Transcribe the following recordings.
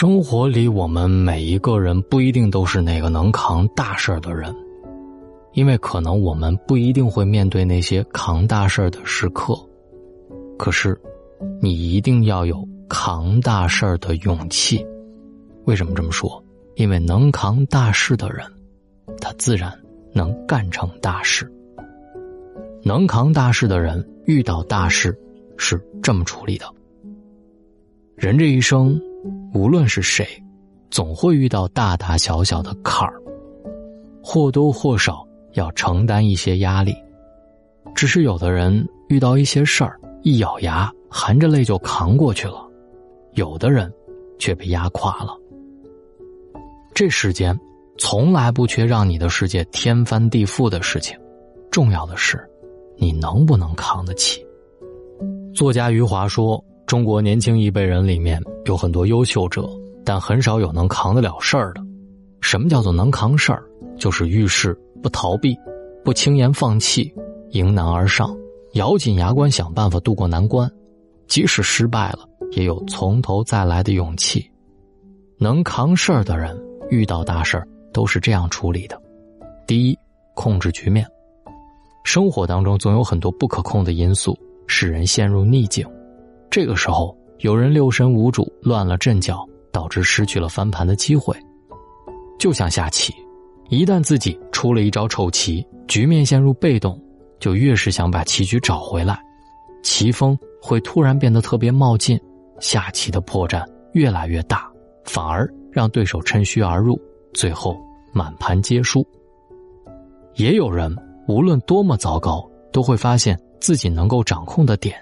生活里，我们每一个人不一定都是那个能扛大事儿的人，因为可能我们不一定会面对那些扛大事儿的时刻。可是，你一定要有扛大事儿的勇气。为什么这么说？因为能扛大事的人，他自然能干成大事。能扛大事的人，遇到大事是这么处理的：人这一生。无论是谁，总会遇到大大小小的坎儿，或多或少要承担一些压力。只是有的人遇到一些事儿，一咬牙，含着泪就扛过去了；有的人却被压垮了。这世间从来不缺让你的世界天翻地覆的事情，重要的是你能不能扛得起。作家余华说。中国年轻一辈人里面有很多优秀者，但很少有能扛得了事儿的。什么叫做能扛事儿？就是遇事不逃避，不轻言放弃，迎难而上，咬紧牙关想办法渡过难关，即使失败了，也有从头再来的勇气。能扛事儿的人，遇到大事儿都是这样处理的：第一，控制局面。生活当中总有很多不可控的因素，使人陷入逆境。这个时候，有人六神无主，乱了阵脚，导致失去了翻盘的机会。就像下棋，一旦自己出了一招臭棋，局面陷入被动，就越是想把棋局找回来，棋风会突然变得特别冒进，下棋的破绽越来越大，反而让对手趁虚而入，最后满盘皆输。也有人无论多么糟糕，都会发现自己能够掌控的点。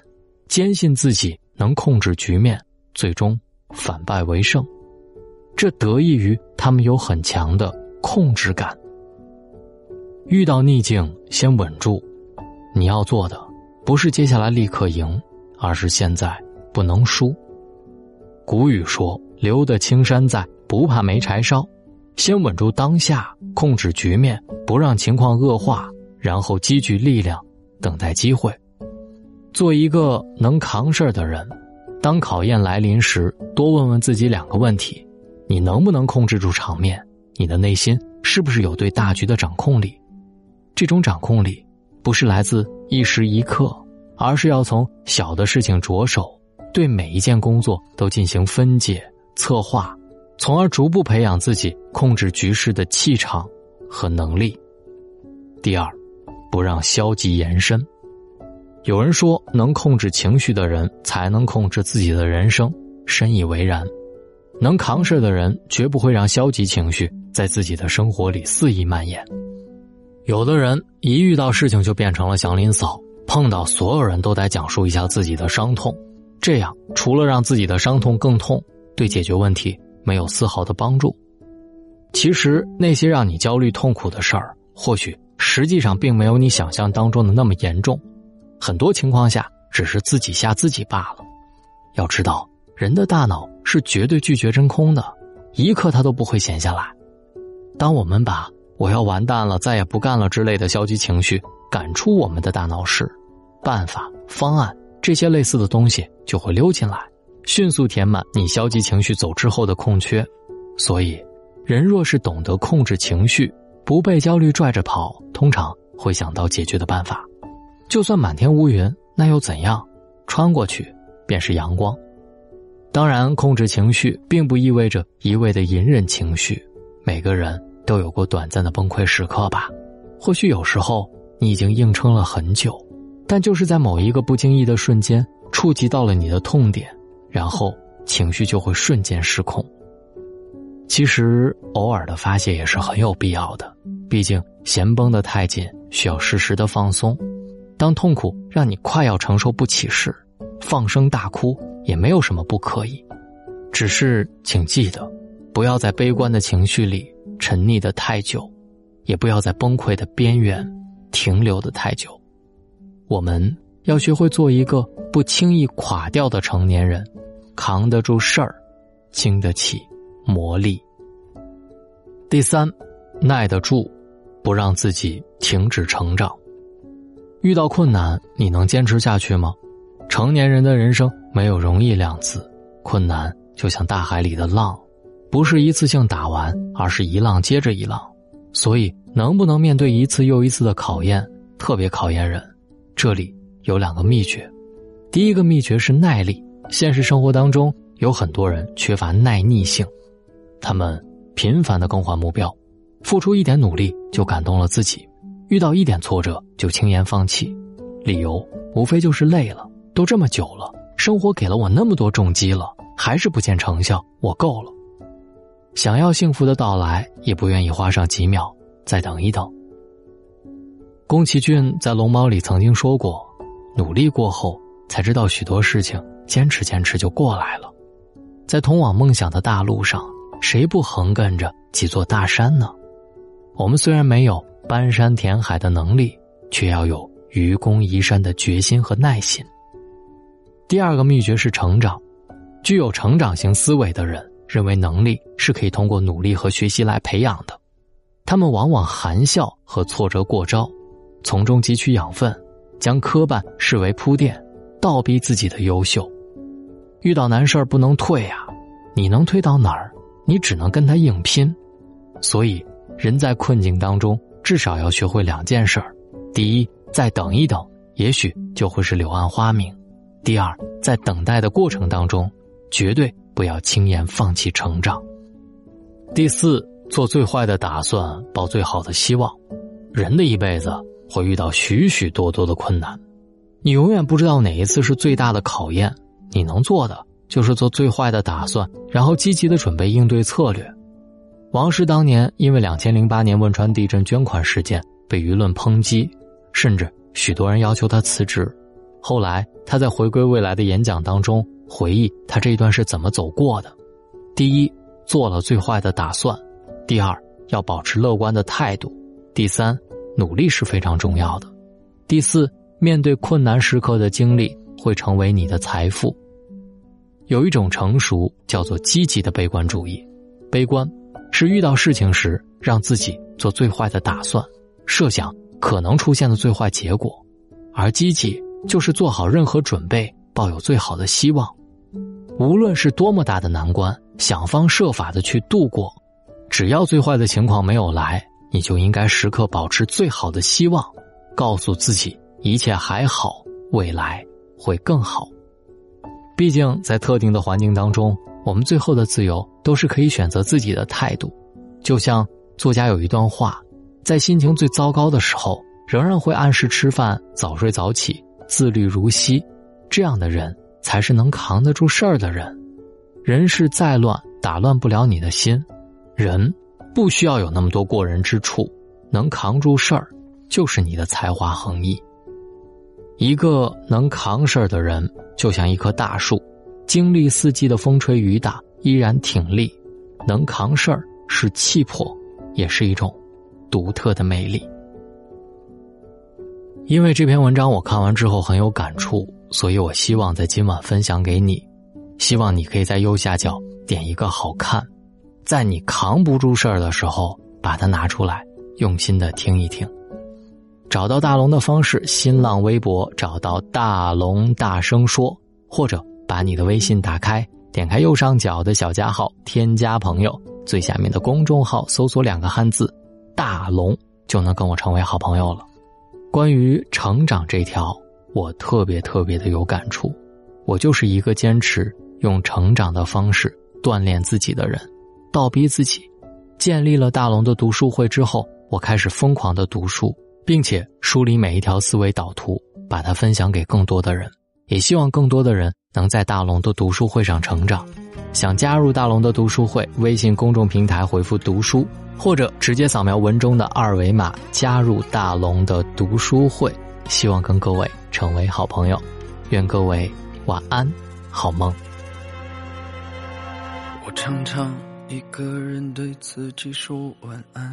坚信自己能控制局面，最终反败为胜，这得益于他们有很强的控制感。遇到逆境，先稳住。你要做的不是接下来立刻赢，而是现在不能输。古语说：“留得青山在，不怕没柴烧。”先稳住当下，控制局面，不让情况恶化，然后积聚力量，等待机会。做一个能扛事儿的人，当考验来临时，多问问自己两个问题：你能不能控制住场面？你的内心是不是有对大局的掌控力？这种掌控力不是来自一时一刻，而是要从小的事情着手，对每一件工作都进行分解、策划，从而逐步培养自己控制局势的气场和能力。第二，不让消极延伸。有人说，能控制情绪的人才能控制自己的人生，深以为然。能扛事的人绝不会让消极情绪在自己的生活里肆意蔓延。有的人一遇到事情就变成了祥林嫂，碰到所有人都得讲述一下自己的伤痛，这样除了让自己的伤痛更痛，对解决问题没有丝毫的帮助。其实那些让你焦虑痛苦的事儿，或许实际上并没有你想象当中的那么严重。很多情况下，只是自己吓自己罢了。要知道，人的大脑是绝对拒绝真空的，一刻他都不会闲下来。当我们把“我要完蛋了，再也不干了”之类的消极情绪赶出我们的大脑时，办法、方案这些类似的东西就会溜进来，迅速填满你消极情绪走之后的空缺。所以，人若是懂得控制情绪，不被焦虑拽着跑，通常会想到解决的办法。就算满天乌云，那又怎样？穿过去便是阳光。当然，控制情绪并不意味着一味的隐忍情绪。每个人都有过短暂的崩溃时刻吧？或许有时候你已经硬撑了很久，但就是在某一个不经意的瞬间，触及到了你的痛点，然后情绪就会瞬间失控。其实，偶尔的发泄也是很有必要的。毕竟，弦绷得太紧，需要适时的放松。当痛苦让你快要承受不起时，放声大哭也没有什么不可以。只是请记得，不要在悲观的情绪里沉溺的太久，也不要在崩溃的边缘停留的太久。我们要学会做一个不轻易垮掉的成年人，扛得住事儿，经得起磨砺。第三，耐得住，不让自己停止成长。遇到困难，你能坚持下去吗？成年人的人生没有容易两字，困难就像大海里的浪，不是一次性打完，而是一浪接着一浪。所以，能不能面对一次又一次的考验，特别考验人。这里有两个秘诀：第一个秘诀是耐力。现实生活当中，有很多人缺乏耐逆性，他们频繁的更换目标，付出一点努力就感动了自己，遇到一点挫折就轻言放弃，理由无非就是累了。都这么久了，生活给了我那么多重击了，还是不见成效，我够了。想要幸福的到来，也不愿意花上几秒再等一等。宫崎骏在《龙猫》里曾经说过：“努力过后，才知道许多事情，坚持坚持就过来了。”在通往梦想的大路上，谁不横亘着几座大山呢？我们虽然没有搬山填海的能力，却要有愚公移山的决心和耐心。第二个秘诀是成长，具有成长型思维的人。认为能力是可以通过努力和学习来培养的，他们往往含笑和挫折过招，从中汲取养分，将磕绊视为铺垫，倒逼自己的优秀。遇到难事儿不能退啊，你能退到哪儿？你只能跟他硬拼。所以，人在困境当中至少要学会两件事儿：第一，再等一等，也许就会是柳暗花明；第二，在等待的过程当中，绝对。不要轻言放弃成长。第四，做最坏的打算，抱最好的希望。人的一辈子会遇到许许多多的困难，你永远不知道哪一次是最大的考验。你能做的就是做最坏的打算，然后积极的准备应对策略。王石当年因为两千零八年汶川地震捐款事件被舆论抨击，甚至许多人要求他辞职。后来他在回归未来的演讲当中。回忆他这一段是怎么走过的：第一，做了最坏的打算；第二，要保持乐观的态度；第三，努力是非常重要的；第四，面对困难时刻的经历会成为你的财富。有一种成熟叫做积极的悲观主义，悲观是遇到事情时让自己做最坏的打算，设想可能出现的最坏结果；而积极就是做好任何准备。抱有最好的希望，无论是多么大的难关，想方设法的去度过。只要最坏的情况没有来，你就应该时刻保持最好的希望，告诉自己一切还好，未来会更好。毕竟在特定的环境当中，我们最后的自由都是可以选择自己的态度。就像作家有一段话，在心情最糟糕的时候，仍然会按时吃饭、早睡早起、自律如昔。这样的人才是能扛得住事儿的人。人世再乱，打乱不了你的心。人不需要有那么多过人之处，能扛住事儿，就是你的才华横溢。一个能扛事儿的人，就像一棵大树，经历四季的风吹雨打，依然挺立。能扛事儿是气魄，也是一种独特的魅力。因为这篇文章我看完之后很有感触。所以，我希望在今晚分享给你，希望你可以在右下角点一个好看，在你扛不住事儿的时候，把它拿出来，用心的听一听。找到大龙的方式：新浪微博找到大龙大声说，或者把你的微信打开，点开右上角的小加号，添加朋友，最下面的公众号搜索两个汉字“大龙”，就能跟我成为好朋友了。关于成长这条。我特别特别的有感触，我就是一个坚持用成长的方式锻炼自己的人，倒逼自己。建立了大龙的读书会之后，我开始疯狂的读书，并且梳理每一条思维导图，把它分享给更多的人。也希望更多的人能在大龙的读书会上成长。想加入大龙的读书会，微信公众平台回复“读书”，或者直接扫描文中的二维码加入大龙的读书会。希望跟各位成为好朋友，愿各位晚安，好梦。我常常一个人对自己说晚安，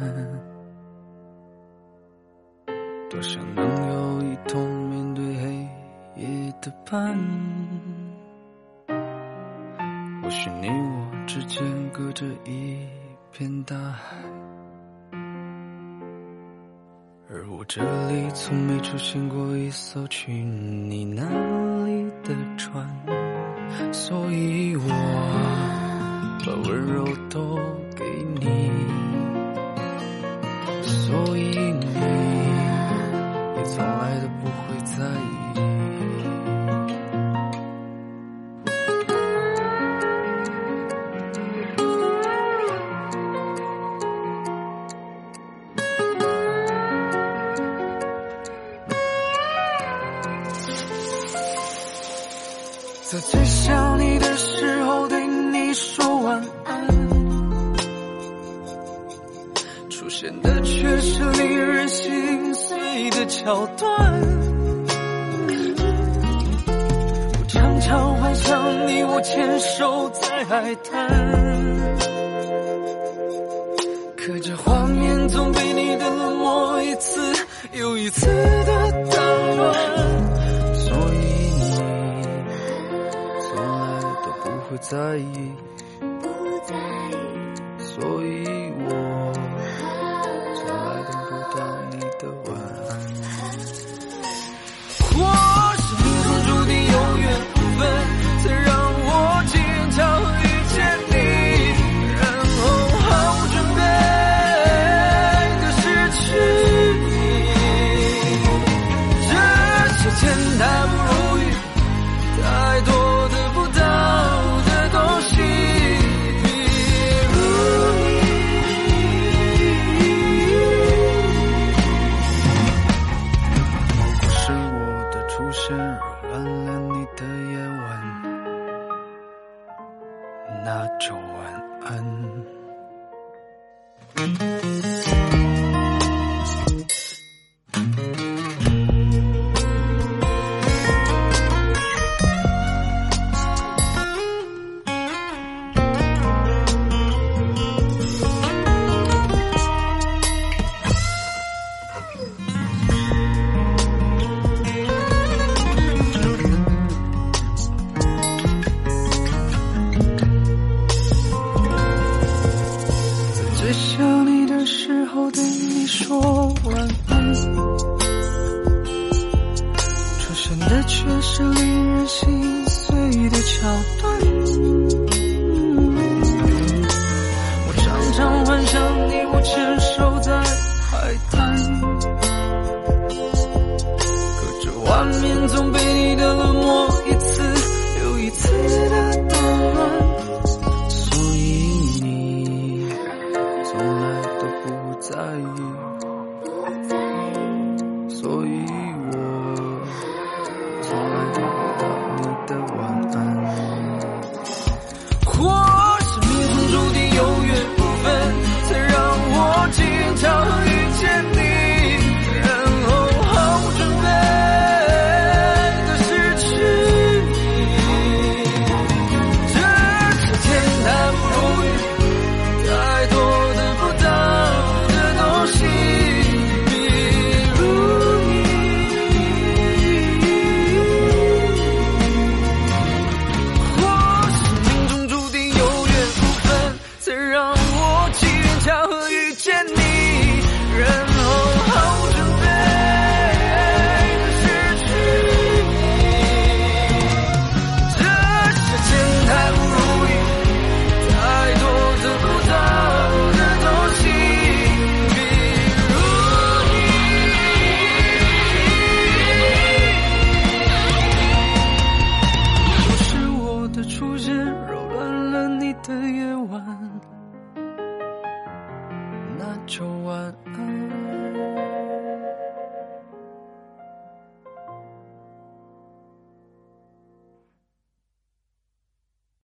多想能有一同面对黑夜的伴。或许你我之间隔着一片大海而我这里从没出现过一艘去你那里的船所以我把温柔都给你所以你也从来都不会在意。守在海滩。可这画面总被你的冷漠一次又一次的打乱，所以你从来都不会在意，不在意，所以。Cauto.